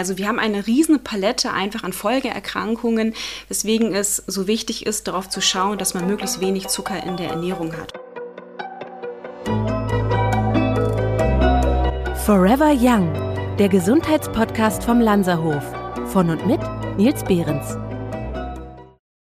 Also wir haben eine riesen Palette einfach an Folgeerkrankungen, weswegen es so wichtig ist, darauf zu schauen, dass man möglichst wenig Zucker in der Ernährung hat. Forever Young, der Gesundheitspodcast vom Lanzerhof. Von und mit Nils Behrens.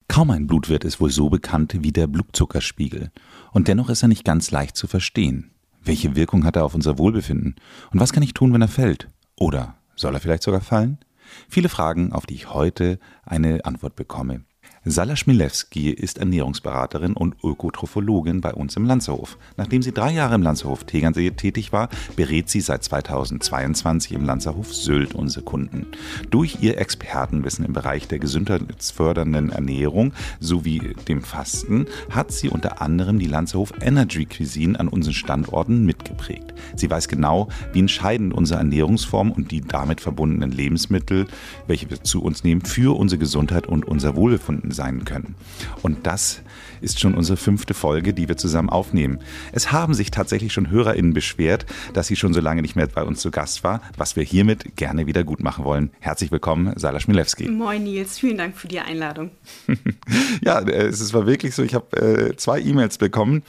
Kaum ein Blutwirt ist wohl so bekannt wie der Blutzuckerspiegel. Und dennoch ist er nicht ganz leicht zu verstehen. Welche Wirkung hat er auf unser Wohlbefinden? Und was kann ich tun, wenn er fällt? Oder soll er vielleicht sogar fallen? Viele Fragen, auf die ich heute eine Antwort bekomme. Sala Schmilewski ist Ernährungsberaterin und Ökotrophologin bei uns im Lanzerhof. Nachdem sie drei Jahre im Lanzerhof Tegernsee tätig war, berät sie seit 2022 im Lanzerhof Sylt unsere Kunden. Durch ihr Expertenwissen im Bereich der gesundheitsfördernden Ernährung sowie dem Fasten hat sie unter anderem die Lanzerhof Energy Cuisine an unseren Standorten mitgeprägt. Sie weiß genau, wie entscheidend unsere Ernährungsform und die damit verbundenen Lebensmittel, welche wir zu uns nehmen, für unsere Gesundheit und unser Wohlbefinden sein können. Und das ist schon unsere fünfte Folge, die wir zusammen aufnehmen. Es haben sich tatsächlich schon HörerInnen beschwert, dass sie schon so lange nicht mehr bei uns zu Gast war, was wir hiermit gerne wieder gut machen wollen. Herzlich willkommen, Sala Schmilewski. Moin Nils, vielen Dank für die Einladung. ja, es war wirklich so, ich habe äh, zwei E-Mails bekommen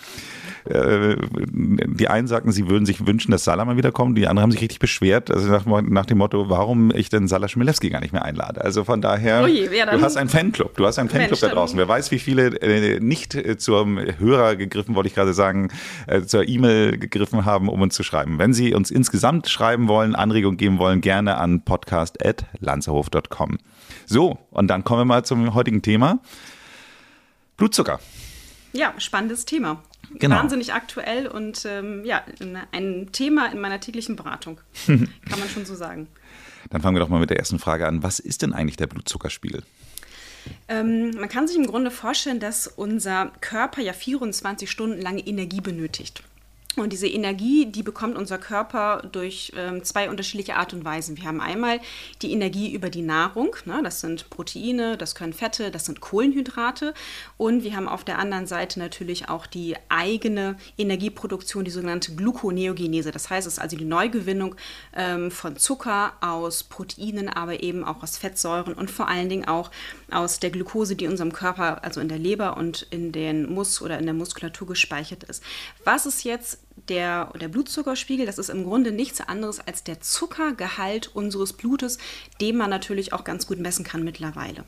äh, die einen sagten, sie würden sich wünschen, dass Salah mal wiederkommt, die anderen haben sich richtig beschwert, also nach, nach dem Motto, warum ich denn Salah Schmilewski gar nicht mehr einlade. Also von daher, oh je, ja, du hast einen Fanclub, du hast einen Fanclub Mensch, da draußen. Wer weiß, wie viele äh, nicht äh, zum Hörer gegriffen, wollte ich gerade sagen, äh, zur E-Mail gegriffen haben, um uns zu schreiben. Wenn Sie uns insgesamt schreiben wollen, Anregung geben wollen, gerne an podcast.lanzerhof.com. So, und dann kommen wir mal zum heutigen Thema. Blutzucker. Ja, spannendes Thema. Genau. Wahnsinnig aktuell und ähm, ja, ein Thema in meiner täglichen Beratung. Kann man schon so sagen. Dann fangen wir doch mal mit der ersten Frage an. Was ist denn eigentlich der Blutzuckerspiegel? Ähm, man kann sich im Grunde vorstellen, dass unser Körper ja 24 Stunden lange Energie benötigt. Und diese Energie, die bekommt unser Körper durch ähm, zwei unterschiedliche Art und Weisen. Wir haben einmal die Energie über die Nahrung, ne? das sind Proteine, das können Fette, das sind Kohlenhydrate. Und wir haben auf der anderen Seite natürlich auch die eigene Energieproduktion, die sogenannte Gluconeogenese. Das heißt, es ist also die Neugewinnung ähm, von Zucker aus Proteinen, aber eben auch aus Fettsäuren und vor allen Dingen auch aus der Glucose, die in unserem Körper, also in der Leber und in den Mus oder in der Muskulatur gespeichert ist. Was ist jetzt der, der Blutzuckerspiegel, das ist im Grunde nichts anderes als der Zuckergehalt unseres Blutes, den man natürlich auch ganz gut messen kann mittlerweile.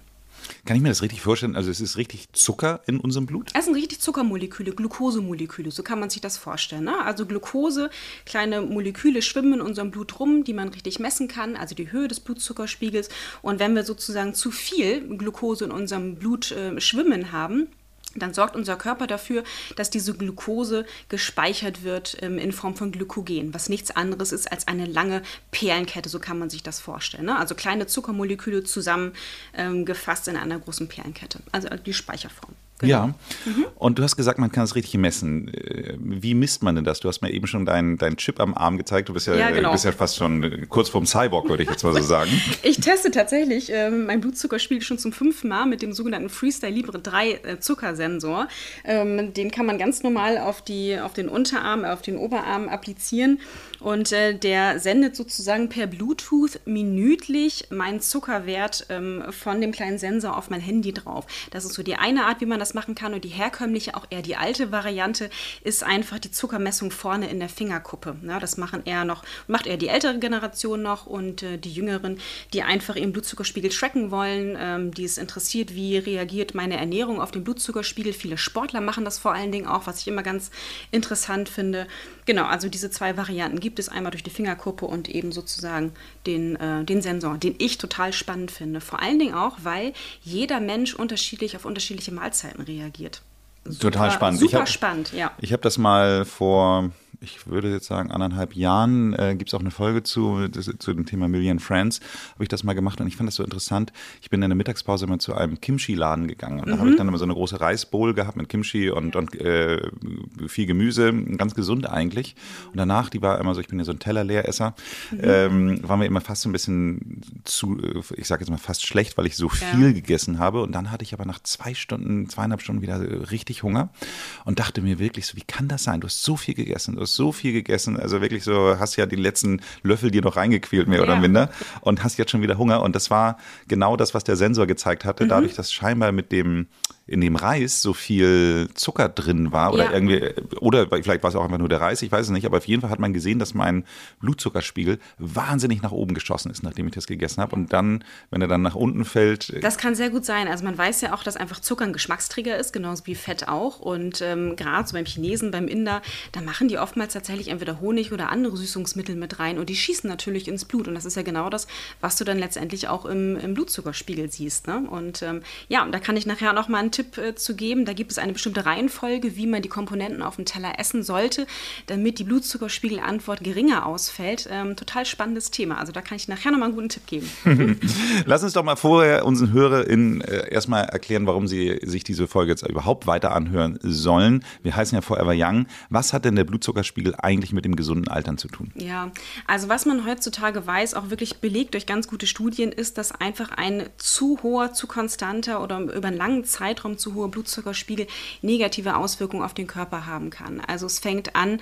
Kann ich mir das richtig vorstellen? Also es ist richtig Zucker in unserem Blut? Es sind richtig Zuckermoleküle, Glukosemoleküle, so kann man sich das vorstellen. Ne? Also Glucose, kleine Moleküle schwimmen in unserem Blut rum, die man richtig messen kann, also die Höhe des Blutzuckerspiegels. Und wenn wir sozusagen zu viel Glucose in unserem Blut äh, schwimmen haben, dann sorgt unser Körper dafür, dass diese Glucose gespeichert wird ähm, in Form von Glykogen, was nichts anderes ist als eine lange Perlenkette, so kann man sich das vorstellen. Ne? Also kleine Zuckermoleküle zusammengefasst ähm, in einer großen Perlenkette, also die Speicherform. Genau. Ja. Mhm. Und du hast gesagt, man kann es richtig messen. Äh, wie misst man denn das? Du hast mir eben schon deinen dein Chip am Arm gezeigt. Du bist ja, ja, genau. bist ja fast schon kurz vorm Cyborg, würde ich jetzt mal so sagen. ich teste tatsächlich ähm, mein Blutzuckerspiegel schon zum fünften Mal mit dem sogenannten Freestyle Libre 3 äh, Zuckersensor. Ähm, den kann man ganz normal auf, die, auf den Unterarm, auf den Oberarm applizieren. Und äh, der sendet sozusagen per Bluetooth minütlich meinen Zuckerwert ähm, von dem kleinen Sensor auf mein Handy drauf. Das ist so die eine Art, wie man das machen kann. Und die herkömmliche, auch eher die alte Variante, ist einfach die Zuckermessung vorne in der Fingerkuppe. Ja, das machen eher noch, macht eher die ältere Generation noch und äh, die Jüngeren, die einfach ihren Blutzuckerspiegel tracken wollen, ähm, die es interessiert, wie reagiert meine Ernährung auf den Blutzuckerspiegel. Viele Sportler machen das vor allen Dingen auch, was ich immer ganz interessant finde. Genau, also diese zwei Varianten gibt es einmal durch die Fingerkuppe und eben sozusagen den, äh, den Sensor, den ich total spannend finde. Vor allen Dingen auch, weil jeder Mensch unterschiedlich auf unterschiedliche Mahlzeiten reagiert. Super, total spannend. Super hab, spannend, ja. Ich habe das mal vor ich würde jetzt sagen, anderthalb Jahren äh, gibt es auch eine Folge zu, das, zu dem Thema Million Friends, habe ich das mal gemacht und ich fand das so interessant. Ich bin in der Mittagspause mal zu einem Kimchi-Laden gegangen und mhm. da habe ich dann immer so eine große Reisbowl gehabt mit Kimchi und, und äh, viel Gemüse, ganz gesund eigentlich. Und danach, die war immer so, ich bin ja so ein Tellerleeresser, mhm. ähm, waren wir immer fast so ein bisschen zu, ich sage jetzt mal fast schlecht, weil ich so viel ja. gegessen habe. Und dann hatte ich aber nach zwei Stunden, zweieinhalb Stunden wieder richtig Hunger und dachte mir wirklich so, wie kann das sein? Du hast so viel gegessen Du hast so viel gegessen, also wirklich so, hast ja die letzten Löffel dir noch reingequält, mehr ja. oder minder, und hast jetzt schon wieder Hunger. Und das war genau das, was der Sensor gezeigt hatte, mhm. dadurch, dass scheinbar mit dem in dem Reis so viel Zucker drin war oder ja. irgendwie, oder vielleicht war es auch einfach nur der Reis, ich weiß es nicht, aber auf jeden Fall hat man gesehen, dass mein Blutzuckerspiegel wahnsinnig nach oben geschossen ist, nachdem ich das gegessen habe. Und dann, wenn er dann nach unten fällt. Äh, das kann sehr gut sein. Also man weiß ja auch, dass einfach Zucker ein Geschmacksträger ist, genauso wie Fett auch. Und ähm, gerade so beim Chinesen, beim Inder, da machen die oftmals tatsächlich entweder Honig oder andere Süßungsmittel mit rein und die schießen natürlich ins Blut. Und das ist ja genau das, was du dann letztendlich auch im, im Blutzuckerspiegel siehst. Ne? Und ähm, ja, und da kann ich nachher noch mal einen Tipp äh, zu geben. Da gibt es eine bestimmte Reihenfolge, wie man die Komponenten auf dem Teller essen sollte, damit die Blutzuckerspiegelantwort geringer ausfällt. Ähm, total spannendes Thema. Also da kann ich nachher noch mal einen guten Tipp geben. Lass uns doch mal vorher unseren HörerInnen äh, erstmal erklären, warum sie sich diese Folge jetzt überhaupt weiter anhören sollen. Wir heißen ja Forever Young. Was hat denn der Blutzuckerspiegel eigentlich mit dem gesunden Altern zu tun? Ja, also was man heutzutage weiß, auch wirklich belegt durch ganz gute Studien, ist, dass einfach ein zu hoher, zu konstanter oder über einen langen Zeitraum zu hoher Blutzuckerspiegel negative Auswirkungen auf den Körper haben kann. Also es fängt an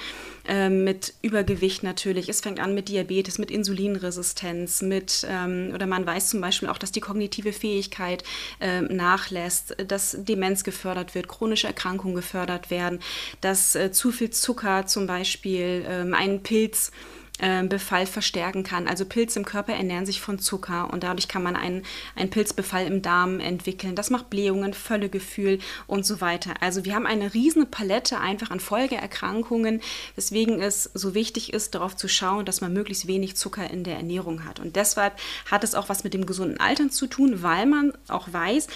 äh, mit Übergewicht natürlich, es fängt an mit Diabetes, mit Insulinresistenz, mit ähm, oder man weiß zum Beispiel auch, dass die kognitive Fähigkeit äh, nachlässt, dass Demenz gefördert wird, chronische Erkrankungen gefördert werden, dass äh, zu viel Zucker zum Beispiel ähm, einen Pilz ähm, Befall verstärken kann. Also Pilze im Körper ernähren sich von Zucker und dadurch kann man einen, einen Pilzbefall im Darm entwickeln. Das macht Blähungen, Völlegefühl und so weiter. Also wir haben eine riesige Palette einfach an Folgeerkrankungen, weswegen es so wichtig ist, darauf zu schauen, dass man möglichst wenig Zucker in der Ernährung hat. Und deshalb hat es auch was mit dem gesunden Altern zu tun, weil man auch weiß,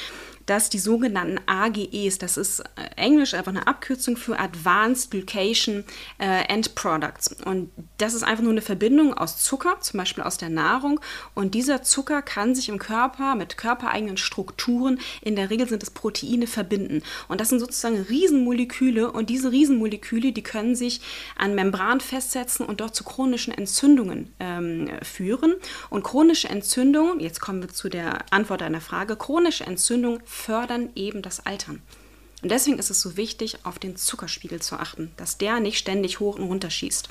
dass die sogenannten AGEs, das ist äh, Englisch einfach eine Abkürzung für Advanced Glycation äh, End Products. Und das ist einfach nur eine Verbindung aus Zucker, zum Beispiel aus der Nahrung. Und dieser Zucker kann sich im Körper mit körpereigenen Strukturen, in der Regel sind es Proteine, verbinden. Und das sind sozusagen Riesenmoleküle. Und diese Riesenmoleküle, die können sich an Membran festsetzen und dort zu chronischen Entzündungen ähm, führen. Und chronische Entzündungen, jetzt kommen wir zu der Antwort einer Frage, chronische Entzündungen fördern eben das Altern. Und deswegen ist es so wichtig, auf den Zuckerspiegel zu achten, dass der nicht ständig hoch und runter schießt.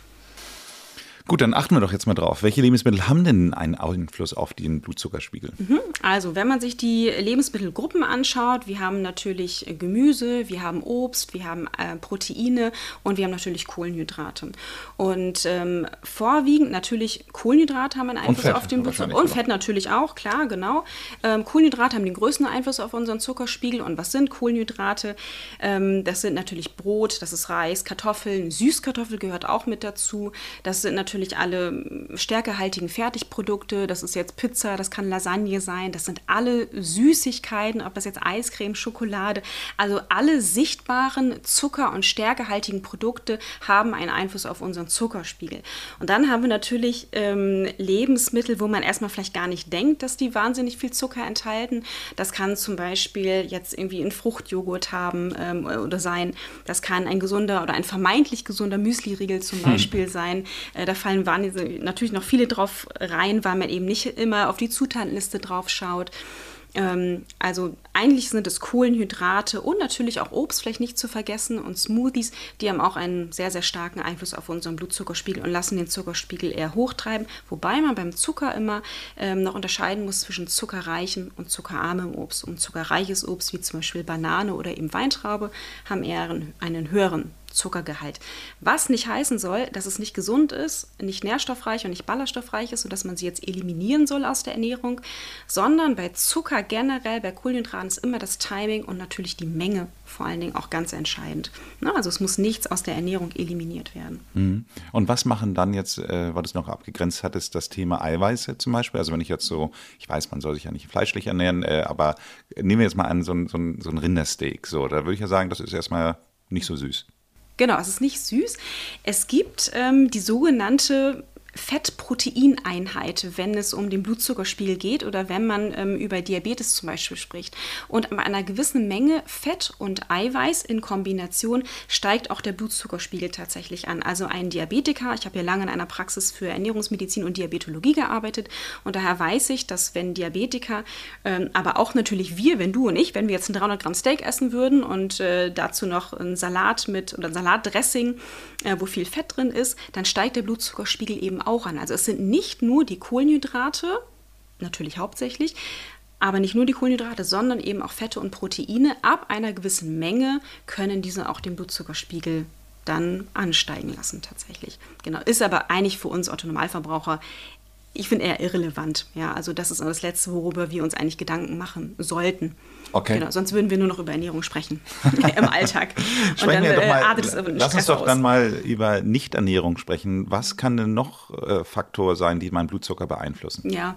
Gut, dann achten wir doch jetzt mal drauf. Welche Lebensmittel haben denn einen Einfluss auf den Blutzuckerspiegel? Mhm. Also, wenn man sich die Lebensmittelgruppen anschaut, wir haben natürlich Gemüse, wir haben Obst, wir haben äh, Proteine und wir haben natürlich Kohlenhydrate. Und ähm, vorwiegend natürlich Kohlenhydrate haben einen Einfluss auf den Blutzucker. Und Fett natürlich auch, klar, genau. Ähm, Kohlenhydrate haben den größten Einfluss auf unseren Zuckerspiegel. Und was sind Kohlenhydrate? Ähm, das sind natürlich Brot, das ist Reis, Kartoffeln, Süßkartoffel gehört auch mit dazu. Das sind natürlich natürlich alle stärkehaltigen Fertigprodukte. Das ist jetzt Pizza, das kann Lasagne sein. Das sind alle Süßigkeiten, ob das jetzt Eiscreme, Schokolade. Also alle sichtbaren Zucker- und stärkehaltigen Produkte haben einen Einfluss auf unseren Zuckerspiegel. Und dann haben wir natürlich ähm, Lebensmittel, wo man erstmal vielleicht gar nicht denkt, dass die wahnsinnig viel Zucker enthalten. Das kann zum Beispiel jetzt irgendwie ein Fruchtjoghurt haben ähm, oder sein. Das kann ein gesunder oder ein vermeintlich gesunder Müsli-Riegel zum hm. Beispiel hm. sein. Äh, fallen natürlich noch viele drauf rein, weil man eben nicht immer auf die Zutatenliste drauf schaut. Ähm, also eigentlich sind es Kohlenhydrate und natürlich auch Obst, vielleicht nicht zu vergessen, und Smoothies, die haben auch einen sehr, sehr starken Einfluss auf unseren Blutzuckerspiegel und lassen den Zuckerspiegel eher hochtreiben. Wobei man beim Zucker immer ähm, noch unterscheiden muss zwischen zuckerreichem und zuckerarmem Obst. Und zuckerreiches Obst, wie zum Beispiel Banane oder eben Weintraube, haben eher einen höheren Zuckergehalt. Was nicht heißen soll, dass es nicht gesund ist, nicht nährstoffreich und nicht ballaststoffreich ist, sodass man sie jetzt eliminieren soll aus der Ernährung, sondern bei Zucker generell, bei Kohlenhydraten ist immer das Timing und natürlich die Menge vor allen Dingen auch ganz entscheidend. also es muss nichts aus der Ernährung eliminiert werden. Mhm. Und was machen dann jetzt, äh, weil du es noch abgegrenzt hattest, das Thema Eiweiße zum Beispiel? Also wenn ich jetzt so, ich weiß, man soll sich ja nicht fleischlich ernähren, äh, aber nehmen wir jetzt mal an, so ein, so ein, so ein Rindersteak. So, da würde ich ja sagen, das ist erstmal nicht so süß. Genau, es ist nicht süß. Es gibt ähm, die sogenannte Fett-Protein-Einheit, wenn es um den Blutzuckerspiegel geht oder wenn man ähm, über Diabetes zum Beispiel spricht. Und bei einer gewissen Menge Fett und Eiweiß in Kombination steigt auch der Blutzuckerspiegel tatsächlich an. Also ein Diabetiker, ich habe ja lange in einer Praxis für Ernährungsmedizin und Diabetologie gearbeitet und daher weiß ich, dass wenn Diabetiker, ähm, aber auch natürlich wir, wenn du und ich, wenn wir jetzt ein 300 Gramm Steak essen würden und äh, dazu noch ein Salat mit oder ein Salatdressing, äh, wo viel Fett drin ist, dann steigt der Blutzuckerspiegel eben auch an. Also es sind nicht nur die Kohlenhydrate, natürlich hauptsächlich, aber nicht nur die Kohlenhydrate, sondern eben auch Fette und Proteine. Ab einer gewissen Menge können diese auch den Blutzuckerspiegel dann ansteigen lassen tatsächlich. Genau, ist aber eigentlich für uns Autonomalverbraucher ich finde eher irrelevant. Ja, also das ist das Letzte, worüber wir uns eigentlich Gedanken machen sollten. Okay. Genau, sonst würden wir nur noch über Ernährung sprechen im Alltag. Und dann wir doch mal, äh, lass uns doch aus. dann mal über Nichternährung sprechen. Was kann denn noch äh, Faktor sein, die meinen Blutzucker beeinflussen? Ja,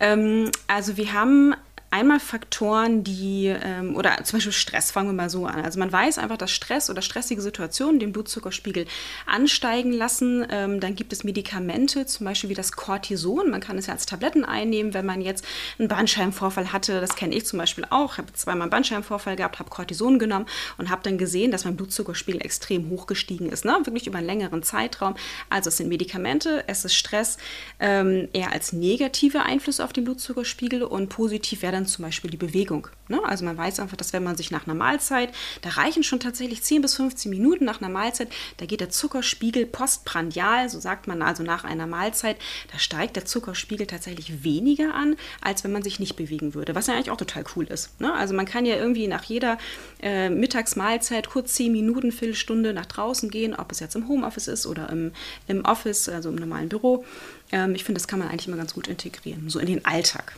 ähm, also wir haben Einmal Faktoren, die, ähm, oder zum Beispiel Stress, fangen wir mal so an. Also man weiß einfach, dass Stress oder stressige Situationen den Blutzuckerspiegel ansteigen lassen. Ähm, dann gibt es Medikamente, zum Beispiel wie das Cortison. Man kann es ja als Tabletten einnehmen, wenn man jetzt einen Bandscheibenvorfall hatte. Das kenne ich zum Beispiel auch. Ich habe zweimal einen Bandscheibenvorfall gehabt, habe Cortison genommen und habe dann gesehen, dass mein Blutzuckerspiegel extrem hoch gestiegen ist. Ne? Wirklich über einen längeren Zeitraum. Also es sind Medikamente, es ist Stress, ähm, eher als negative Einflüsse auf den Blutzuckerspiegel und positiv wäre dann zum Beispiel die Bewegung. Ne? Also man weiß einfach, dass wenn man sich nach einer Mahlzeit, da reichen schon tatsächlich 10 bis 15 Minuten nach einer Mahlzeit, da geht der Zuckerspiegel postprandial, so sagt man also nach einer Mahlzeit, da steigt der Zuckerspiegel tatsächlich weniger an, als wenn man sich nicht bewegen würde, was ja eigentlich auch total cool ist. Ne? Also man kann ja irgendwie nach jeder äh, Mittagsmahlzeit kurz 10 Minuten, Viertelstunde nach draußen gehen, ob es jetzt im Homeoffice ist oder im, im Office, also im normalen Büro. Ähm, ich finde, das kann man eigentlich immer ganz gut integrieren, so in den Alltag.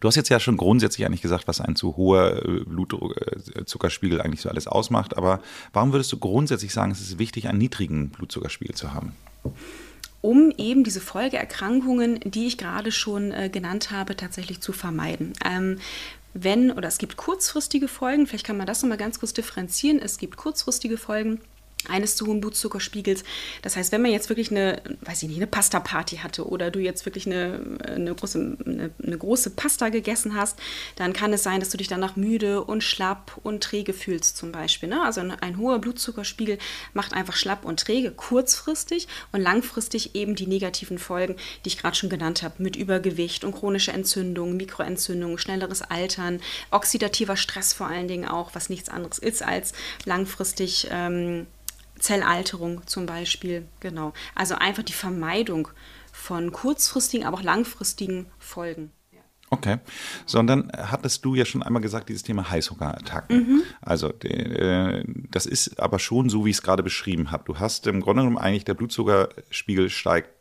Du hast jetzt ja schon grundsätzlich eigentlich gesagt, was ein zu hoher äh, Blutzuckerspiegel äh, eigentlich so alles ausmacht. Aber warum würdest du grundsätzlich sagen, es ist wichtig, einen niedrigen Blutzuckerspiegel zu haben? um eben diese Folgeerkrankungen, die ich gerade schon äh, genannt habe, tatsächlich zu vermeiden. Ähm, wenn, oder es gibt kurzfristige Folgen, vielleicht kann man das nochmal ganz kurz differenzieren, es gibt kurzfristige Folgen, eines zu hohen Blutzuckerspiegels. Das heißt, wenn man jetzt wirklich eine, weiß ich nicht, eine Pasta-Party hatte oder du jetzt wirklich eine, eine, große, eine, eine, große Pasta gegessen hast, dann kann es sein, dass du dich danach müde und schlapp und träge fühlst zum Beispiel. Ne? Also ein, ein hoher Blutzuckerspiegel macht einfach schlapp und träge kurzfristig und langfristig eben die negativen Folgen, die ich gerade schon genannt habe, mit Übergewicht und chronische Entzündung, Mikroentzündung, schnelleres Altern, oxidativer Stress vor allen Dingen auch, was nichts anderes ist als langfristig ähm, Zellalterung zum Beispiel, genau. Also einfach die Vermeidung von kurzfristigen, aber auch langfristigen Folgen. Okay, sondern hattest du ja schon einmal gesagt, dieses Thema Heißhungerattacken. Mhm. Also äh, das ist aber schon so, wie ich es gerade beschrieben habe. Du hast im Grunde genommen eigentlich der Blutzuckerspiegel steigt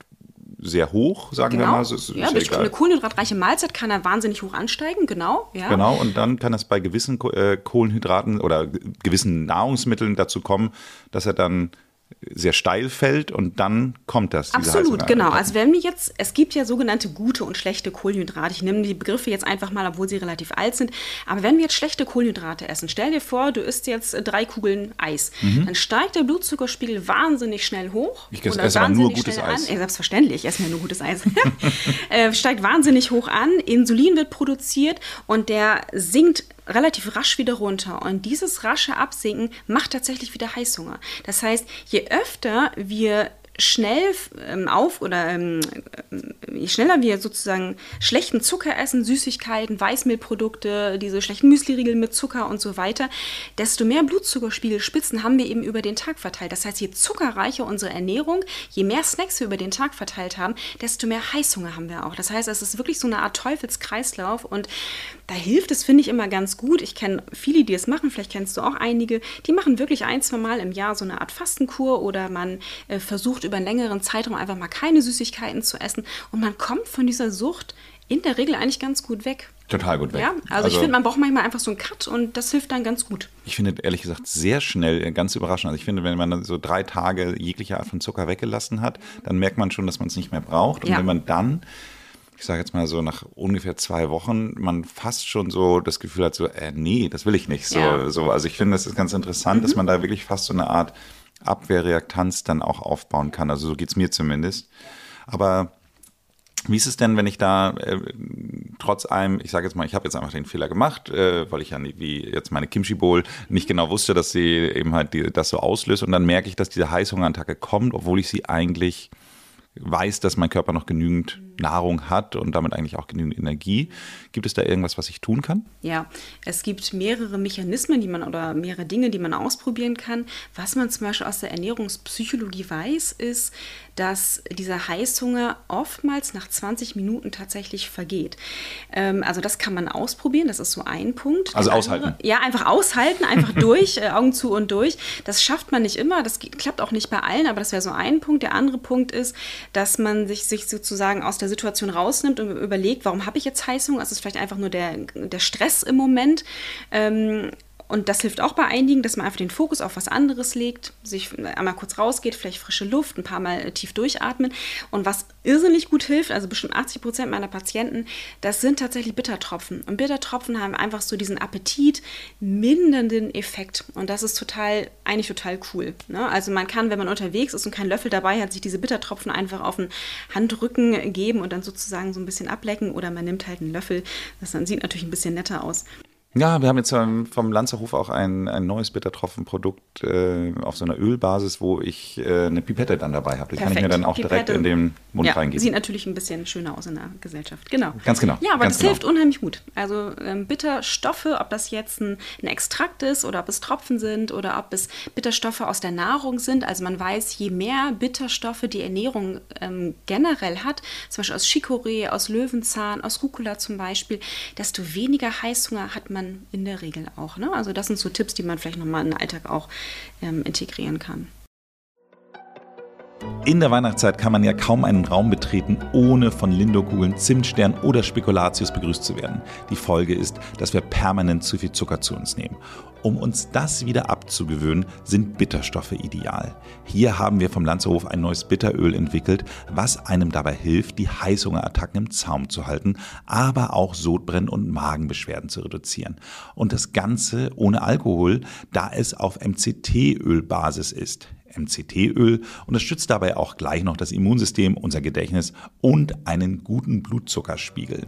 sehr hoch, sagen genau. wir mal. So, ist, ja, ist ja eine kohlenhydratreiche Mahlzeit kann er wahnsinnig hoch ansteigen, genau. Ja. Genau, und dann kann es bei gewissen äh, Kohlenhydraten oder gewissen Nahrungsmitteln dazu kommen, dass er dann sehr steil fällt und dann kommt das. Absolut, genau. Also wenn wir jetzt, es gibt ja sogenannte gute und schlechte Kohlenhydrate. Ich nehme die Begriffe jetzt einfach mal, obwohl sie relativ alt sind. Aber wenn wir jetzt schlechte Kohlenhydrate essen, stell dir vor, du isst jetzt drei Kugeln Eis, mhm. dann steigt der Blutzuckerspiegel wahnsinnig schnell hoch. Ich esse aber nur gutes Eis. Ja, selbstverständlich, ich esse mir nur gutes Eis. äh, steigt wahnsinnig hoch an, Insulin wird produziert und der sinkt relativ rasch wieder runter. Und dieses rasche Absinken macht tatsächlich wieder Heißhunger. Das heißt, je öfter wir schnell ähm, auf oder ähm, je schneller wir sozusagen schlechten Zucker essen, Süßigkeiten, Weißmehlprodukte, diese schlechten Müsliriegel mit Zucker und so weiter, desto mehr Blutzuckerspiegelspitzen haben wir eben über den Tag verteilt. Das heißt, je zuckerreicher unsere Ernährung, je mehr Snacks wir über den Tag verteilt haben, desto mehr Heißhunger haben wir auch. Das heißt, es ist wirklich so eine Art Teufelskreislauf und da hilft es, finde ich, immer ganz gut. Ich kenne viele, die es machen, vielleicht kennst du auch einige, die machen wirklich ein, zwei Mal im Jahr so eine Art Fastenkur oder man äh, versucht über einen längeren Zeitraum einfach mal keine Süßigkeiten zu essen und man kommt von dieser Sucht in der Regel eigentlich ganz gut weg. Total gut weg. Ja, also, also ich finde, man braucht manchmal einfach so einen Cut und das hilft dann ganz gut. Ich finde ehrlich gesagt sehr schnell, äh, ganz überraschend. Also ich finde, wenn man so drei Tage jegliche Art von Zucker weggelassen hat, dann merkt man schon, dass man es nicht mehr braucht. Und ja. wenn man dann ich sage jetzt mal so nach ungefähr zwei Wochen, man fast schon so das Gefühl hat, so, äh, nee, das will ich nicht. So, ja. so also ich finde, das ist ganz interessant, mhm. dass man da wirklich fast so eine Art Abwehrreaktanz dann auch aufbauen kann. Also so geht es mir zumindest. Aber wie ist es denn, wenn ich da äh, trotz allem, ich sage jetzt mal, ich habe jetzt einfach den Fehler gemacht, äh, weil ich ja nicht, wie jetzt meine Kimchi Bowl nicht genau wusste, dass sie eben halt die, das so auslöst und dann merke ich, dass diese Heißhungerattacke kommt, obwohl ich sie eigentlich weiß, dass mein Körper noch genügend Nahrung hat und damit eigentlich auch genügend Energie. Gibt es da irgendwas, was ich tun kann? Ja, es gibt mehrere Mechanismen, die man oder mehrere Dinge, die man ausprobieren kann. Was man zum Beispiel aus der Ernährungspsychologie weiß, ist, dass dieser Heißhunger oftmals nach 20 Minuten tatsächlich vergeht. Ähm, also das kann man ausprobieren, das ist so ein Punkt. Also Der aushalten. Andere, ja, einfach aushalten, einfach durch, äh, Augen zu und durch. Das schafft man nicht immer, das klappt auch nicht bei allen, aber das wäre so ein Punkt. Der andere Punkt ist, dass man sich, sich sozusagen aus der Situation rausnimmt und überlegt, warum habe ich jetzt Heißhunger? Also es ist vielleicht einfach nur der, der Stress im Moment. Ähm, und das hilft auch bei einigen, dass man einfach den Fokus auf was anderes legt, sich einmal kurz rausgeht, vielleicht frische Luft, ein paar Mal tief durchatmen. Und was irrsinnig gut hilft, also bestimmt 80 Prozent meiner Patienten, das sind tatsächlich Bittertropfen. Und Bittertropfen haben einfach so diesen Appetit mindernden Effekt. Und das ist total, eigentlich total cool. Ne? Also man kann, wenn man unterwegs ist und keinen Löffel dabei hat, sich diese Bittertropfen einfach auf den Handrücken geben und dann sozusagen so ein bisschen ablecken. Oder man nimmt halt einen Löffel. Das dann sieht natürlich ein bisschen netter aus. Ja, wir haben jetzt vom Lanzerhof auch ein, ein neues Bittertropfenprodukt äh, auf so einer Ölbasis, wo ich äh, eine Pipette dann dabei habe. Die Perfekt. kann ich mir dann auch Pipette. direkt in den Mund ja, reingeben. Sieht natürlich ein bisschen schöner aus in der Gesellschaft. Genau. Ganz genau. Ja, aber Ganz das genau. hilft unheimlich gut. Also ähm, Bitterstoffe, ob das jetzt ein, ein Extrakt ist oder ob es Tropfen sind oder ob es Bitterstoffe aus der Nahrung sind. Also man weiß, je mehr Bitterstoffe die Ernährung ähm, generell hat, zum Beispiel aus Chicorée, aus Löwenzahn, aus Rucola zum Beispiel, desto weniger Heißhunger hat man in der Regel auch. Ne? Also das sind so Tipps, die man vielleicht nochmal in den Alltag auch ähm, integrieren kann. In der Weihnachtszeit kann man ja kaum einen Raum betreten, ohne von Lindokugeln, Zimtstern oder Spekulatius begrüßt zu werden. Die Folge ist, dass wir permanent zu viel Zucker zu uns nehmen. Um uns das wieder abzugewöhnen, sind Bitterstoffe ideal. Hier haben wir vom Lanzerhof ein neues Bitteröl entwickelt, was einem dabei hilft, die Heißhungerattacken im Zaum zu halten, aber auch Sodbrennen und Magenbeschwerden zu reduzieren. Und das Ganze ohne Alkohol, da es auf MCT-Ölbasis ist. MCT-Öl unterstützt dabei auch gleich noch das Immunsystem, unser Gedächtnis und einen guten Blutzuckerspiegel.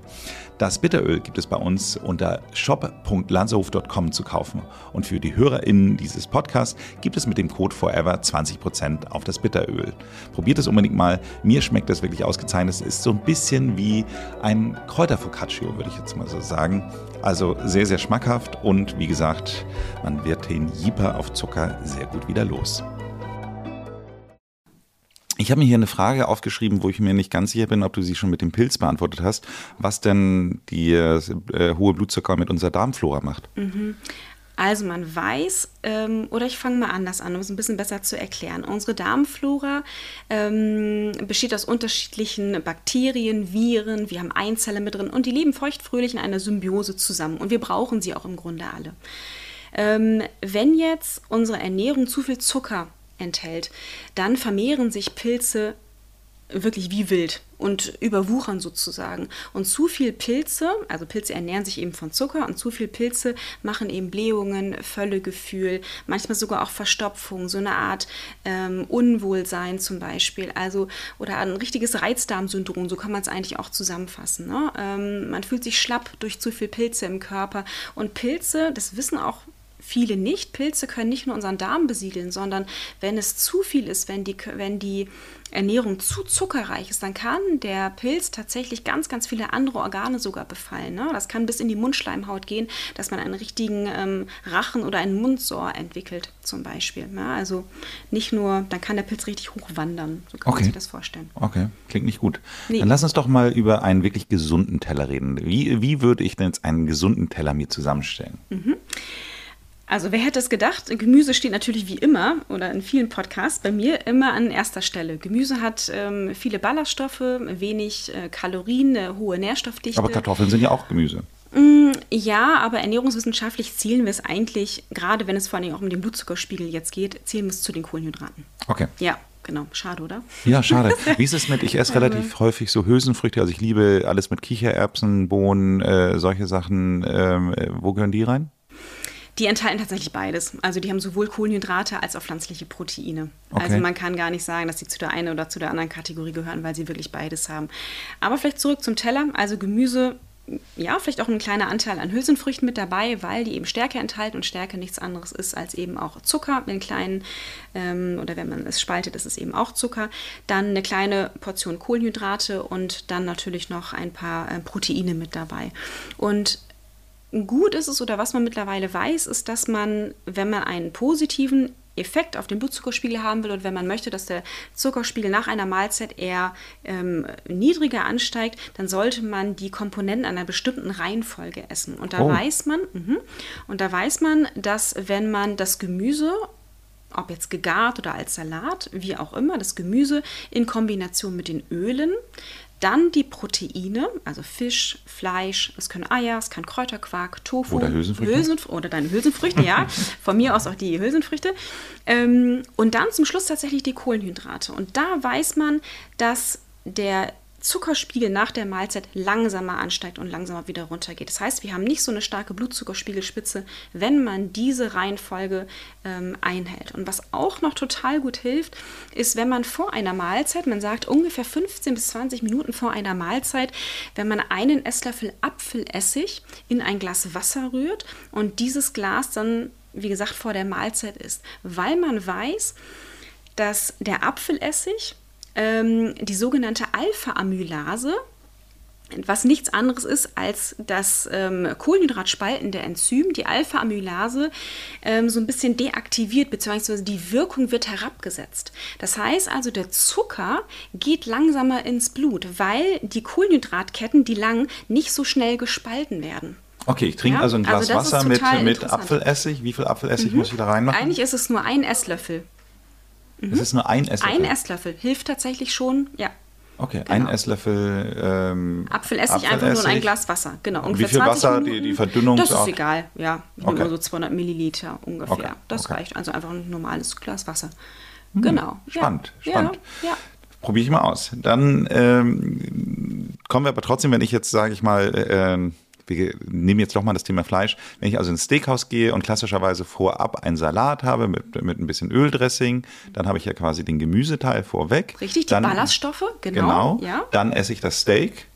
Das Bitteröl gibt es bei uns unter shop.lanzerhof.com zu kaufen. Und für die HörerInnen dieses Podcasts gibt es mit dem Code Forever 20% auf das Bitteröl. Probiert es unbedingt mal. Mir schmeckt das wirklich ausgezeichnet. Es ist so ein bisschen wie ein Kräuterfocaccio, würde ich jetzt mal so sagen. Also sehr, sehr schmackhaft und wie gesagt, man wird den Jeeper auf Zucker sehr gut wieder los. Ich habe mir hier eine Frage aufgeschrieben, wo ich mir nicht ganz sicher bin, ob du sie schon mit dem Pilz beantwortet hast, was denn die äh, hohe Blutzucker mit unserer Darmflora macht. Mhm. Also man weiß, ähm, oder ich fange mal anders an, um es ein bisschen besser zu erklären. Unsere Darmflora ähm, besteht aus unterschiedlichen Bakterien, Viren, wir haben Einzeller mit drin und die leben feuchtfröhlich in einer Symbiose zusammen und wir brauchen sie auch im Grunde alle. Ähm, wenn jetzt unsere Ernährung zu viel Zucker enthält, dann vermehren sich Pilze wirklich wie wild und überwuchern sozusagen. Und zu viel Pilze, also Pilze ernähren sich eben von Zucker und zu viel Pilze machen eben Blähungen, Völlegefühl, manchmal sogar auch Verstopfung, so eine Art ähm, Unwohlsein zum Beispiel, also oder ein richtiges Reizdarmsyndrom, so kann man es eigentlich auch zusammenfassen. Ne? Ähm, man fühlt sich schlapp durch zu viel Pilze im Körper und Pilze, das wissen auch viele nicht. Pilze können nicht nur unseren Darm besiedeln, sondern wenn es zu viel ist, wenn die, wenn die Ernährung zu zuckerreich ist, dann kann der Pilz tatsächlich ganz, ganz viele andere Organe sogar befallen. Ne? Das kann bis in die Mundschleimhaut gehen, dass man einen richtigen ähm, Rachen oder einen Mundsor entwickelt, zum Beispiel. Ja? Also nicht nur, dann kann der Pilz richtig hochwandern. So kann okay. man sich das vorstellen. Okay, klingt nicht gut. Nee. Dann lass uns doch mal über einen wirklich gesunden Teller reden. Wie, wie würde ich denn jetzt einen gesunden Teller mir zusammenstellen? Mhm. Also wer hätte es gedacht? Gemüse steht natürlich wie immer oder in vielen Podcasts bei mir immer an erster Stelle. Gemüse hat ähm, viele Ballaststoffe, wenig äh, Kalorien, eine hohe Nährstoffdichte. Aber Kartoffeln sind ja auch Gemüse. Mm, ja, aber ernährungswissenschaftlich zielen wir es eigentlich, gerade wenn es vor allem auch um den Blutzuckerspiegel jetzt geht, zielen wir es zu den Kohlenhydraten. Okay. Ja, genau. Schade, oder? Ja, schade. Wie ist es mit, ich esse relativ häufig so Hülsenfrüchte, also ich liebe alles mit Kichererbsen, Bohnen, äh, solche Sachen. Ähm, äh, wo gehören die rein? Die enthalten tatsächlich beides. Also die haben sowohl Kohlenhydrate als auch pflanzliche Proteine. Okay. Also man kann gar nicht sagen, dass sie zu der einen oder zu der anderen Kategorie gehören, weil sie wirklich beides haben. Aber vielleicht zurück zum Teller. Also Gemüse ja, vielleicht auch ein kleiner Anteil an Hülsenfrüchten mit dabei, weil die eben Stärke enthalten und Stärke nichts anderes ist als eben auch Zucker in kleinen, ähm, oder wenn man es spaltet, ist es eben auch Zucker. Dann eine kleine Portion Kohlenhydrate und dann natürlich noch ein paar äh, Proteine mit dabei. Und gut ist es oder was man mittlerweile weiß, ist, dass man, wenn man einen positiven Effekt auf den Blutzuckerspiegel haben will und wenn man möchte, dass der Zuckerspiegel nach einer Mahlzeit eher ähm, niedriger ansteigt, dann sollte man die Komponenten einer bestimmten Reihenfolge essen. Und da Oh. weiß man, mhm, und da weiß man, dass wenn man das Gemüse ob jetzt gegart oder als Salat, wie auch immer, das Gemüse in Kombination mit den Ölen, dann die Proteine, also Fisch, Fleisch, es können Eier, es kann Kräuterquark, Tofu, Oder Hülsenfrüchte. Hülsenf- oder deine Hülsenfrüchte, ja, von mir aus auch die Hülsenfrüchte. Ähm, und dann zum Schluss tatsächlich die Kohlenhydrate. Und da weiß man, dass der Zuckerspiegel nach der Mahlzeit langsamer ansteigt und langsamer wieder runtergeht. Das heißt, wir haben nicht so eine starke Blutzuckerspiegelspitze, wenn man diese Reihenfolge ähm, einhält. Und was auch noch total gut hilft, ist, wenn man vor einer Mahlzeit, man sagt ungefähr 15 bis 20 Minuten vor einer Mahlzeit, wenn man einen Esslöffel Apfelessig in ein Glas Wasser rührt und dieses Glas dann, wie gesagt, vor der Mahlzeit ist, weil man weiß, dass der Apfelessig ähm, die sogenannte Alpha-Amylase, was nichts anderes ist als das ähm, kohlenhydratspaltende Enzym, die Alpha-Amylase, ähm, so ein bisschen deaktiviert, beziehungsweise die Wirkung wird herabgesetzt. Das heißt also, der Zucker geht langsamer ins Blut, weil die Kohlenhydratketten, die lang, nicht so schnell gespalten werden. Okay, ich trinke Ja, also ein Glas also das ist Wasser mit, mit. Apfelessig. Wie viel Apfelessig muss ich da reinmachen? Eigentlich ist es nur ein Esslöffel. Es ist nur ein Esslöffel. Ein Esslöffel hilft tatsächlich schon, ja. Okay, Genau. ein Esslöffel ähm, Apfelessig, einfach nur in ein Glas Wasser. Genau. Und wie viel Wasser, die- die Verdünnung Das ist egal, ja. Okay. immer so 200 Milliliter ungefähr. Okay, Das okay. Hm, reicht. Also einfach ein normales Glas Wasser. Genau. Spannend, ja. spannend. Ja, ja. Probiere ich mal aus. Dann ähm, kommen wir aber trotzdem, wenn ich jetzt, sage ich mal, ähm, wir nehmen jetzt doch mal das Thema Fleisch. Wenn ich also ins Steakhouse gehe und klassischerweise vorab einen Salat habe mit, mit ein bisschen Öldressing, dann habe ich ja quasi den Gemüseteil vorweg. Richtig, die dann, Ballaststoffe, genau. Genau. Ja. Dann esse ich das Steak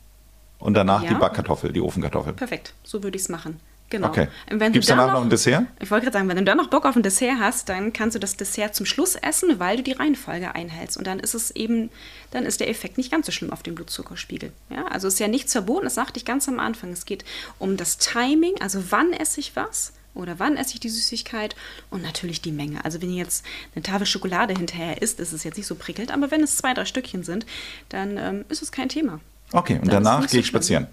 und danach Ja. die Backkartoffel, die Ofenkartoffel. Perfekt, so würde ich es machen. Genau. Okay. Gibt es danach noch ein Dessert? Ich wollte gerade sagen, wenn du dann noch Bock auf ein Dessert hast, dann kannst du das Dessert zum Schluss essen, weil du die Reihenfolge einhältst. Und dann ist es eben, dann ist der Effekt nicht ganz so schlimm auf den Blutzuckerspiegel. Ja, also es ist ja nichts verboten, das sagte ich ganz am Anfang. Es geht um das Timing, also wann esse ich was oder wann esse ich die Süßigkeit und natürlich die Menge. Also wenn ihr jetzt eine Tafel Schokolade hinterher isst, ist es jetzt nicht so prickelnd, aber wenn es zwei, drei Stückchen sind, dann ähm, ist es kein Thema. Okay, und Dann danach gehe ich spazieren.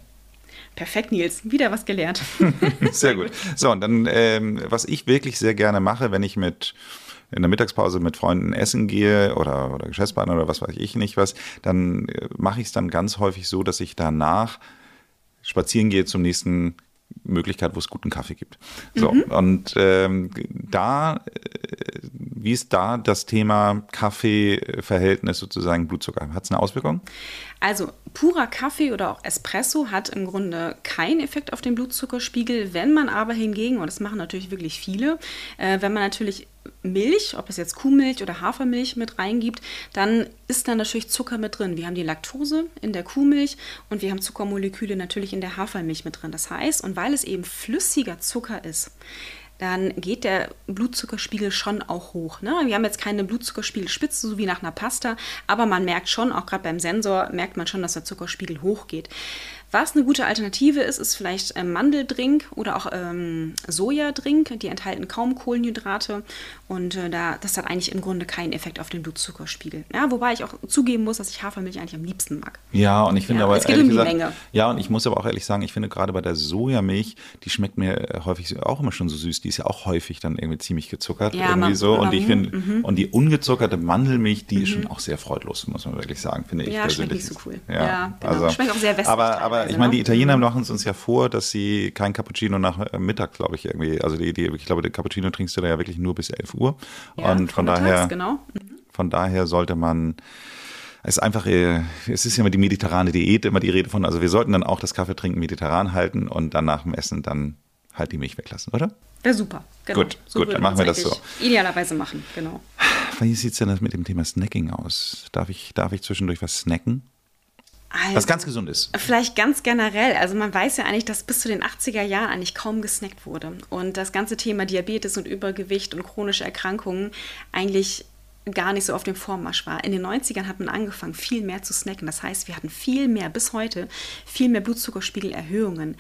Perfekt, Nils. Wieder was gelernt. Sehr gut. So, und dann, ähm, was ich wirklich sehr gerne mache, wenn ich mit in der Mittagspause mit Freunden essen gehe oder, oder Geschäftspartner oder was weiß ich nicht was, dann äh, mache ich es dann ganz häufig so, dass ich danach spazieren gehe zum nächsten Möglichkeit, wo es guten Kaffee gibt. So, und ähm, da, äh, wie ist da das Thema Kaffee-Verhältnis sozusagen Blutzucker? Hat es eine Auswirkung? Also purer Kaffee oder auch Espresso hat im Grunde keinen Effekt auf den Blutzuckerspiegel. Wenn man aber hingegen, und das machen natürlich wirklich viele, äh, wenn man natürlich Milch, ob es jetzt Kuhmilch oder Hafermilch mit reingibt, dann ist da natürlich Zucker mit drin. Wir haben die Laktose in der Kuhmilch und wir haben Zuckermoleküle natürlich in der Hafermilch mit drin. Das heißt, und weil es eben flüssiger Zucker ist, dann geht der Blutzuckerspiegel schon auch hoch. Ne? Wir haben jetzt keine Blutzuckerspiegelspitze, so wie nach einer Pasta, aber man merkt schon, auch gerade beim Sensor, merkt man schon, dass der Zuckerspiegel hochgeht. Was eine gute Alternative ist, ist vielleicht ähm, Mandeldrink oder auch ähm, Sojadrink. Die enthalten kaum Kohlenhydrate und äh, da, das hat eigentlich im Grunde keinen Effekt auf den Blutzuckerspiegel. Ja, wobei ich auch zugeben muss, dass ich Hafermilch eigentlich am liebsten mag. Ja, und ich finde Ja, aber es geht um die gesagt, Menge. ja, und ich muss aber auch ehrlich sagen, ich finde gerade bei der Sojamilch, die schmeckt mir äh, häufig auch immer schon so süß. Die ist ja auch häufig dann irgendwie ziemlich gezuckert Ja, irgendwie man- so. Und ich finde, und die ungezuckerte Mandelmilch, die ist schon auch sehr freudlos, muss man wirklich sagen, finde ich Mhm. Ja, schmeckt persönlich. nicht so cool. Ja, Ja, genau. also, Schmeckt auch sehr westlich Aber, aber teilweise, ich meine, die ne? Italiener machen es uns ja vor, dass sie kein Cappuccino nach äh, Mittag, glaube ich, irgendwie, also die, die, ich glaube, der Cappuccino trinkst du da ja wirklich nur bis 11 Uhr. Ja, und von daher, Genau. von daher sollte man es ist einfach, äh, es ist ja immer die mediterrane Diät, immer die Rede von, also wir sollten dann auch das Kaffee trinken mediterran halten und dann nach dem Essen dann halt die Milch weglassen, oder? Wäre super. Genau. Gut, so gut, dann machen wir das so. Idealerweise machen, genau. Wie sieht es denn das mit dem Thema Snacking aus? Darf ich, darf ich zwischendurch was snacken? Also, was ganz gesund ist. Vielleicht ganz generell. Also man weiß ja eigentlich, dass bis zu den 80er Jahren eigentlich kaum gesnackt wurde. Und das ganze Thema Diabetes und Übergewicht und chronische Erkrankungen eigentlich gar nicht so auf dem Vormarsch war. In den 90ern hat man angefangen, viel mehr zu snacken. Das heißt, wir hatten viel mehr, bis heute, viel mehr Blutzuckerspiegelerhöhungen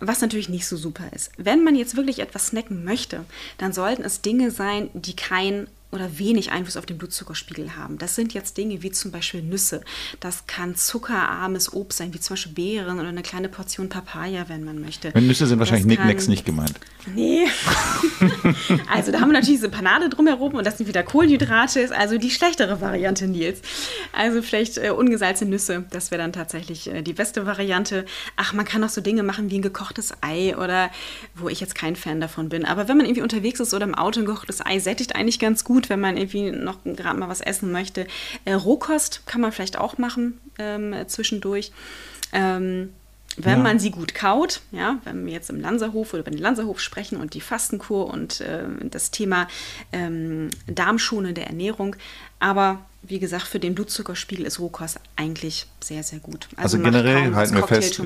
was natürlich nicht so super ist. Wenn man jetzt wirklich etwas snacken möchte, dann sollten es Dinge sein, die kein oder wenig Einfluss auf den Blutzuckerspiegel haben. Das sind jetzt Dinge wie zum Beispiel Nüsse. Das kann zuckerarmes Obst sein, wie zum Beispiel Beeren oder eine kleine Portion Papaya, wenn man möchte. Und Nüsse sind wahrscheinlich Nicknacks nicht gemeint. Nee. also da haben wir natürlich diese Panade drumherum und das sind wieder Kohlenhydrate, ist also die schlechtere Variante, Nils. Also vielleicht äh, ungesalzene Nüsse, das wäre dann tatsächlich äh, die beste Variante. Ach, man kann auch so Dinge machen wie ein gekochtes Ei oder wo ich jetzt kein Fan davon bin. Aber wenn man irgendwie unterwegs ist oder im Auto ein gekochtes Ei sättigt eigentlich ganz gut gut, wenn man irgendwie noch gerade mal was essen möchte. Äh, Rohkost kann man vielleicht auch machen ähm, zwischendurch. Ähm, wenn ja. man sie gut kaut, ja, wenn wir jetzt im Lanzerhof oder über den Lanzerhof sprechen und die Fastenkur und äh, das Thema ähm, darmschonende Ernährung. Aber wie gesagt, für den Blutzuckerspiegel ist Rohkost eigentlich sehr, sehr gut. Also, also generell halten wir fest,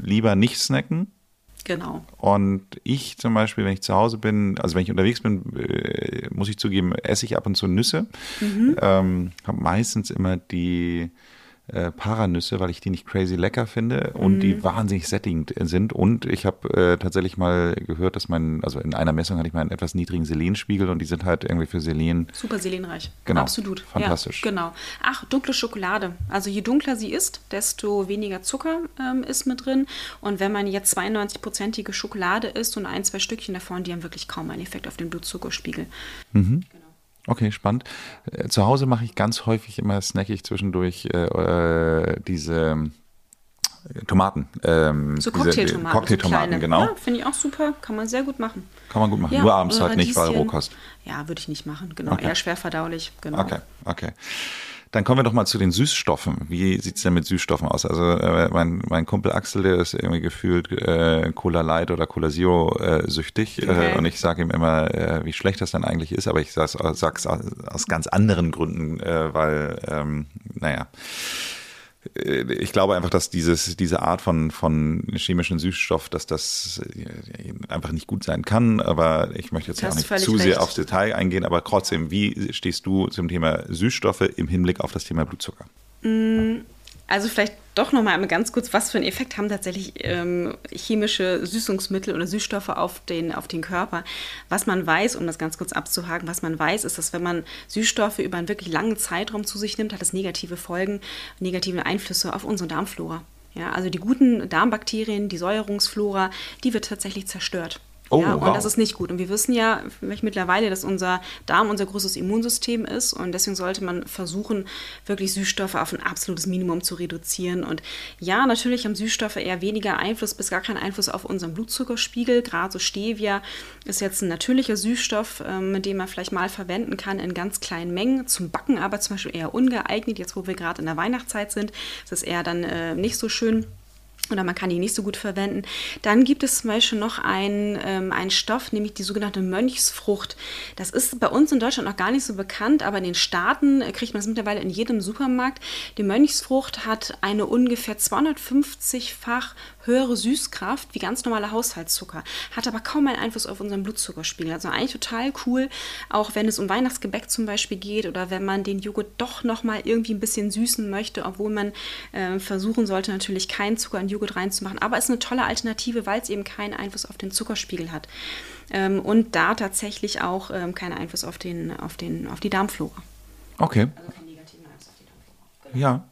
lieber nicht snacken. Genau. Und ich zum Beispiel, wenn ich zu Hause bin, also wenn ich unterwegs bin, äh, muss ich zugeben, esse ich ab und zu Nüsse. Mhm. Ähm, habe meistens immer die äh, Paranüsse, weil ich die nicht crazy lecker finde und mhm. die wahnsinnig sättigend sind. Und ich habe äh, tatsächlich mal gehört, dass mein, also in einer Messung hatte ich mal einen etwas niedrigen Selenspiegel und die sind halt irgendwie für Selen. Super selenreich. Genau. Absolut. Fantastisch. Ja, genau. Ach, dunkle Schokolade. Also je dunkler sie ist, desto weniger Zucker ähm, ist mit drin. Und wenn man jetzt 92-prozentige Schokolade isst und ein, zwei Stückchen davon, die haben wirklich kaum einen Effekt auf den Blutzuckerspiegel. Mhm. Genau. Okay, spannend. Äh, zu Hause mache ich ganz häufig immer snackig zwischendurch äh, äh diese äh, Tomaten. Ähm, so Cocktailtomaten. Cocktailtomaten, genau. Ja, finde ich auch super. Kann man sehr gut machen. Kann man gut machen. Ja, Nur abends halt nicht, weil Rohkost. Ja, würde ich nicht machen. Genau. Okay. Eher schwer verdaulich. Genau. Okay, okay. Dann kommen wir doch mal zu den Süßstoffen. Wie sieht es denn mit Süßstoffen aus? Also äh, mein, mein Kumpel Axel, der ist irgendwie gefühlt äh, Cola Light oder Cola Zero äh, süchtig. Äh, okay. und ich sage ihm immer, äh, wie schlecht das dann eigentlich ist. Aber ich sage es aus, aus ganz anderen Gründen, äh, weil, ähm, naja äh, ich glaube einfach, dass dieses, diese Art von, von chemischen Süßstoff, dass das äh, einfach nicht gut sein kann. Aber ich möchte jetzt auch nicht zu recht. sehr aufs Detail eingehen. Aber trotzdem, wie stehst du zum Thema Süßstoffe im Hinblick auf das Thema Blutzucker? Mm, also vielleicht doch noch mal ganz kurz, was für einen Effekt haben tatsächlich ähm, chemische Süßungsmittel oder Süßstoffe auf den, auf den Körper. Was man weiß, um das ganz kurz abzuhaken, was man weiß, ist, dass wenn man Süßstoffe über einen wirklich langen Zeitraum zu sich nimmt, hat das negative Folgen, negative Einflüsse auf unsere Darmflora. Ja, also die guten Darmbakterien, die Säuerungsflora, die wird tatsächlich zerstört. Oh, ja, und wow. das ist nicht gut. Und wir wissen ja mittlerweile, dass unser Darm unser größtes Immunsystem ist. Und deswegen sollte man versuchen, wirklich Süßstoffe auf ein absolutes Minimum zu reduzieren. Und ja, natürlich haben Süßstoffe eher weniger Einfluss bis gar keinen Einfluss auf unseren Blutzuckerspiegel. Gerade so Stevia ist jetzt ein natürlicher Süßstoff, ähm, den man vielleicht mal verwenden kann in ganz kleinen Mengen. Zum Backen aber zum Beispiel eher ungeeignet. Jetzt, wo wir gerade in der Weihnachtszeit sind, ist es eher dann äh, nicht so schön oder man kann die nicht so gut verwenden. Dann gibt es zum Beispiel noch einen, ähm, einen Stoff, nämlich die sogenannte Mönchsfrucht. Das ist bei uns in Deutschland noch gar nicht so bekannt, aber in den Staaten kriegt man es mittlerweile in jedem Supermarkt. Die Mönchsfrucht hat eine ungefähr 250-fach höhere Süßkraft wie ganz normaler Haushaltszucker, hat aber kaum einen Einfluss auf unseren Blutzuckerspiegel. Also eigentlich total cool, auch wenn es um Weihnachtsgebäck zum Beispiel geht oder wenn man den Joghurt doch nochmal irgendwie ein bisschen süßen möchte, obwohl man äh, versuchen sollte, natürlich keinen Zucker in Joghurt reinzumachen. Aber es ist eine tolle Alternative, weil es eben keinen Einfluss auf den Zuckerspiegel hat. Ähm, und da tatsächlich auch ähm, keinen Einfluss auf, den, auf, den, auf die Darmflora. Okay. Also keinen negativen Einfluss auf die Darmflora. Genau. Ja.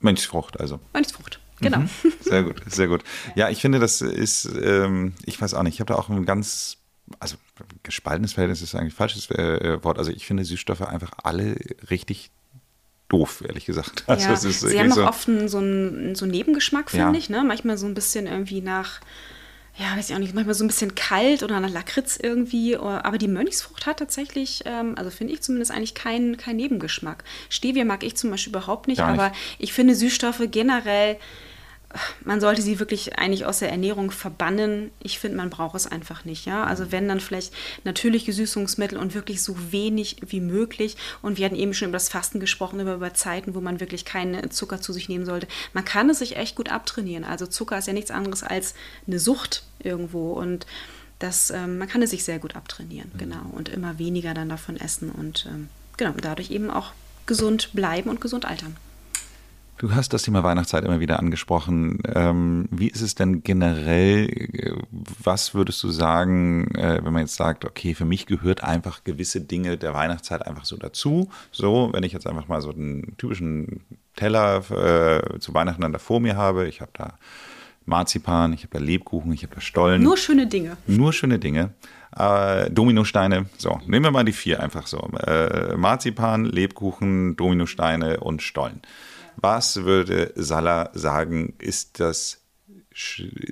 Mönchsfrucht also. Mönchsfrucht. Genau. Mhm. Sehr gut, sehr gut. Ja, ich finde, das ist, ähm, ich weiß auch nicht, ich habe da auch ein ganz, also gespaltenes Verhältnis ist eigentlich ein falsches äh, Wort. Also ich finde Süßstoffe einfach alle richtig doof, ehrlich gesagt. Also ja, sie haben auch so oft einen, so, einen, so einen Nebengeschmack, finde ja. ich. Ne? Manchmal so ein bisschen irgendwie nach ja, weiß ich auch nicht, manchmal so ein bisschen kalt oder nach Lakritz irgendwie. Aber die Mönchsfrucht hat tatsächlich, ähm, also finde ich zumindest eigentlich keinen kein Nebengeschmack. Stevia mag ich zum Beispiel überhaupt nicht, nicht, aber ich finde Süßstoffe generell man sollte sie wirklich eigentlich aus der Ernährung verbannen. Ich finde, man braucht es einfach nicht. Ja? Also wenn dann vielleicht natürliche Süßungsmittel und wirklich so wenig wie möglich. Und wir hatten eben schon über das Fasten gesprochen, über, über Zeiten, wo man wirklich keinen Zucker zu sich nehmen sollte. Man kann es sich echt gut abtrainieren. Also Zucker ist ja nichts anderes als eine Sucht irgendwo. Und das, ähm, man kann es sich sehr gut abtrainieren, mhm. genau. Und immer weniger dann davon essen und ähm, genau, dadurch eben auch gesund bleiben und gesund altern. Du hast das Thema Weihnachtszeit immer wieder angesprochen. Ähm, wie ist es denn generell? Äh, was würdest du sagen, äh, wenn man jetzt sagt, okay, für mich gehört einfach gewisse Dinge der Weihnachtszeit einfach so dazu? So, wenn ich jetzt einfach mal so einen typischen Teller äh, zu Weihnachten dann da vor mir habe, ich habe da Marzipan, ich habe da Lebkuchen, ich habe da Stollen. Nur schöne Dinge. Nur schöne Dinge. Äh, Dominosteine, so, nehmen wir mal die vier einfach so. Marzipan, Lebkuchen, Dominosteine und Stollen. Was würde Salah sagen, ist das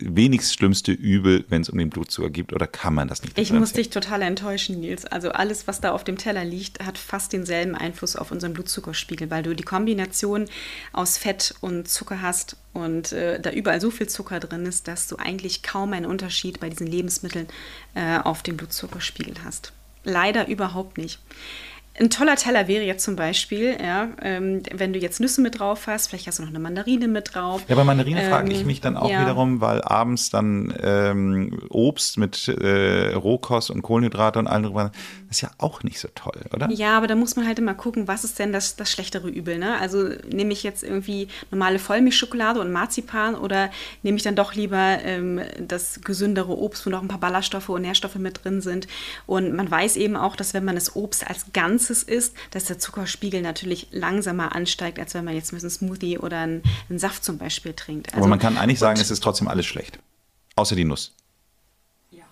wenigst schlimmste Übel, wenn es um den Blutzucker geht, oder kann man das nicht? Ich muss dich total enttäuschen, Nils. Also alles, was da auf dem Teller liegt, hat fast denselben Einfluss auf unseren Blutzuckerspiegel, weil du die Kombination aus Fett und Zucker hast und äh, da überall so viel Zucker drin ist, dass du eigentlich kaum einen Unterschied bei diesen Lebensmitteln äh, auf dem Blutzuckerspiegel hast. Leider überhaupt nicht. Ein toller Teller wäre jetzt zum Beispiel, ja, ähm, wenn du jetzt Nüsse mit drauf hast, vielleicht hast du noch eine Mandarine mit drauf. Ja, bei Mandarine ähm, frage ich mich dann auch ja. wiederum, weil abends dann ähm, Obst mit äh, Rohkost und Kohlenhydrate und allem drüber, das ist ja auch nicht so toll, oder? Ja, aber da muss man halt immer gucken, was ist denn das, das schlechtere Übel, ne? Also nehme ich jetzt irgendwie normale Vollmilchschokolade und Marzipan oder nehme ich dann doch lieber ähm, das gesündere Obst, wo noch ein paar Ballaststoffe und Nährstoffe mit drin sind. Und man weiß eben auch, dass wenn man das Obst als Ganzes Ganzes ist, dass der Zuckerspiegel natürlich langsamer ansteigt, als wenn man jetzt ein Smoothie oder einen, einen Saft zum Beispiel trinkt. Also, Aber man kann eigentlich sagen, es ist trotzdem alles schlecht. Außer die Nuss. Ja.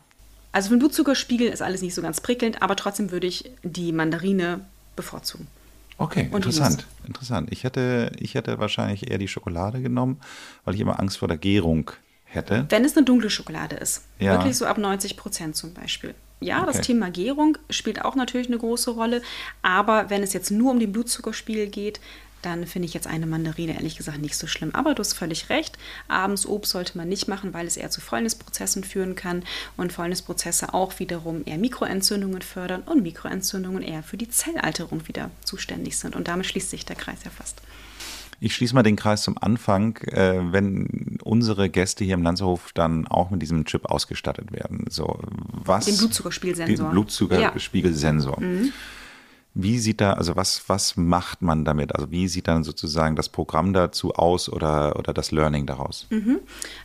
Also für den Blutzuckerspiegel ist alles nicht so ganz prickelnd, aber trotzdem würde ich die Mandarine bevorzugen. Okay, Und interessant. Interessant. Ich hätte, ich hätte wahrscheinlich eher die Schokolade genommen, weil ich immer Angst vor der Gärung hätte. Wenn es eine dunkle Schokolade ist. Ja. Wirklich so ab 90 Prozent zum Beispiel ja, okay. das Thema Gärung spielt auch natürlich eine große Rolle. Aber wenn es jetzt nur um den Blutzuckerspiegel geht, dann finde ich jetzt eine Mandarine ehrlich gesagt nicht so schlimm. Aber du hast völlig recht. Abends Obst sollte man nicht machen, weil es eher zu Fäulnisprozessen führen kann und Fäulnisprozesse auch wiederum eher Mikroentzündungen fördern und Mikroentzündungen eher für die Zellalterung wieder zuständig sind. Und damit schließt sich der Kreis ja fast. Ich schließe mal den Kreis zum Anfang, äh, wenn unsere Gäste hier im Landshof dann auch mit diesem Chip ausgestattet werden. So, was? Den Blutzuckerspiegelsensor. Den Blutzuckerspiegelsensor. Ja. Mhm. Wie sieht da, also was, was macht man damit? Also wie sieht dann sozusagen das Programm dazu aus oder, oder das Learning daraus? Mhm.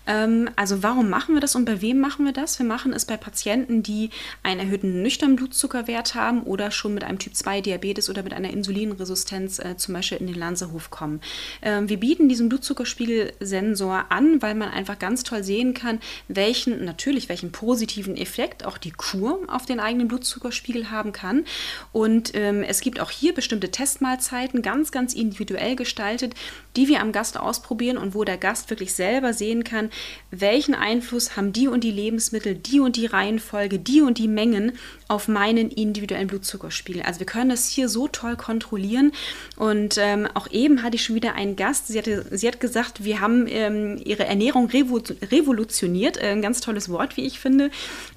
Ähm, also warum machen wir das und bei wem machen wir das? Wir machen es bei Patienten, die einen erhöhten nüchternen Blutzuckerwert haben oder schon mit einem Typ-2-Diabetes oder mit einer Insulinresistenz äh, zum Beispiel in den Lanzerhof kommen. Ähm, wir bieten diesen Blutzuckerspiegelsensor an, weil man einfach ganz toll sehen kann, welchen, natürlich welchen positiven Effekt auch die Kur auf den eigenen Blutzuckerspiegel haben kann. Und ähm, es gibt auch hier bestimmte Testmahlzeiten, ganz, ganz individuell gestaltet, die wir am Gast ausprobieren und wo der Gast wirklich selber sehen kann, welchen Einfluss haben die und die Lebensmittel, die und die Reihenfolge, die und die Mengen auf meinen individuellen Blutzuckerspiegel. Also wir können das hier so toll kontrollieren. Und ähm, auch eben hatte ich schon wieder einen Gast, sie, hatte, sie hat gesagt, wir haben ähm, ihre Ernährung revolutioniert, äh, ein ganz tolles Wort, wie ich finde,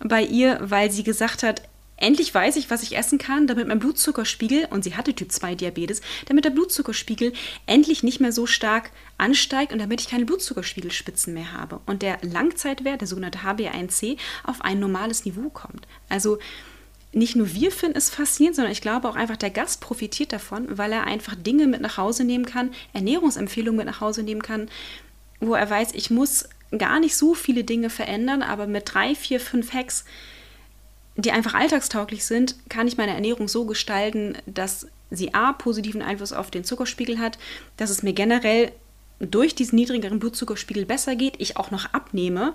bei ihr, weil sie gesagt hat, Endlich weiß ich, was ich essen kann, damit mein Blutzuckerspiegel, und sie hatte Typ 2 Diabetes, damit der Blutzuckerspiegel endlich nicht mehr so stark ansteigt und damit ich keine Blutzuckerspiegelspitzen mehr habe. Und der Langzeitwert, der sogenannte HbA1c, auf ein normales Niveau kommt. Also nicht nur wir finden es faszinierend, sondern ich glaube auch einfach der Gast profitiert davon, weil er einfach Dinge mit nach Hause nehmen kann, Ernährungsempfehlungen mit nach Hause nehmen kann, wo er weiß, ich muss gar nicht so viele Dinge verändern, aber mit drei, vier, fünf Hacks die einfach alltagstauglich sind, kann ich meine Ernährung so gestalten, dass sie a positiven Einfluss auf den Zuckerspiegel hat, dass es mir generell durch diesen niedrigeren Blutzuckerspiegel besser geht, ich auch noch abnehme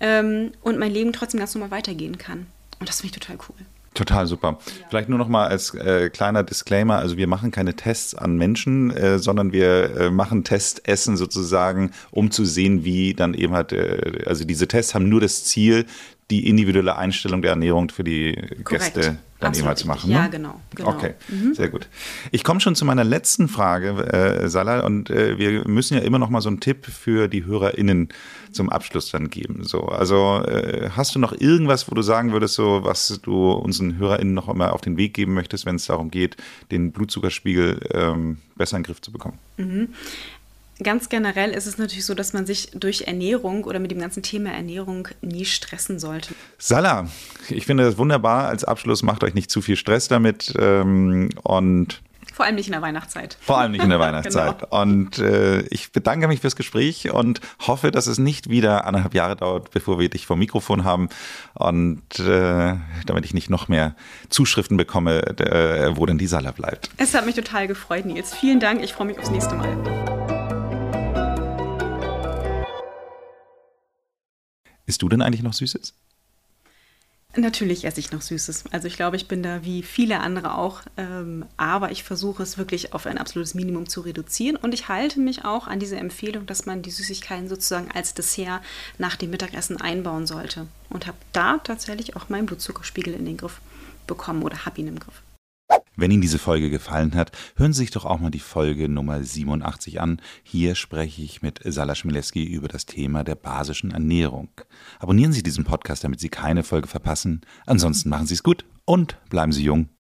ähm, und mein Leben trotzdem ganz normal weitergehen kann. Und das finde ich total cool. Total super. Ja. Vielleicht nur noch mal als äh, kleiner Disclaimer: Also wir machen keine Tests an Menschen, äh, sondern wir äh, machen Testessen sozusagen, um zu sehen, wie dann eben halt. Äh, also diese Tests haben nur das Ziel, die individuelle Einstellung der Ernährung für die Korrekt. Gäste dann Absolut jeweils machen. richtig. Ja, ne? genau, genau. Okay, sehr gut. Ich komme schon zu meiner letzten Frage, äh, Salah, und äh, wir müssen ja immer noch mal so einen Tipp für die HörerInnen zum Abschluss dann geben. So, also äh, hast du noch irgendwas, wo du sagen würdest, so was du unseren HörerInnen noch einmal auf den Weg geben möchtest, wenn es darum geht, den Blutzuckerspiegel ähm, besser in den Griff zu bekommen? Ganz generell ist es natürlich so, dass man sich durch Ernährung oder mit dem ganzen Thema Ernährung nie stressen sollte. Salah, ich finde das wunderbar. Als Abschluss macht euch nicht zu viel Stress damit ähm, und Vor allem nicht in der Weihnachtszeit. vor allem nicht in der Weihnachtszeit. Genau. Und äh, ich bedanke mich fürs Gespräch und hoffe, dass es nicht wieder anderthalb Jahre dauert, bevor wir dich vom Mikrofon haben und äh, damit ich nicht noch mehr Zuschriften bekomme, äh, wo denn die Salah bleibt. Es hat mich total gefreut, Nils. Vielen Dank. Ich freue mich aufs nächste Mal. Isst du denn eigentlich noch Süßes? Natürlich esse ich noch Süßes. Also ich glaube, ich bin da wie viele andere auch. Ähm, aber ich versuche es wirklich auf ein absolutes Minimum zu reduzieren. Und ich halte mich auch an diese Empfehlung, dass man die Süßigkeiten sozusagen als Dessert nach dem Mittagessen einbauen sollte. Und habe da tatsächlich auch meinen Blutzuckerspiegel in den Griff bekommen oder habe ihn im Griff. Wenn Ihnen diese Folge gefallen hat, hören Sie sich doch auch mal die Folge Nummer 87 an. Hier spreche ich mit Salah Schmileski über das Thema der basischen Ernährung. Abonnieren Sie diesen Podcast, damit Sie keine Folge verpassen. Ansonsten machen Sie es gut und bleiben Sie jung.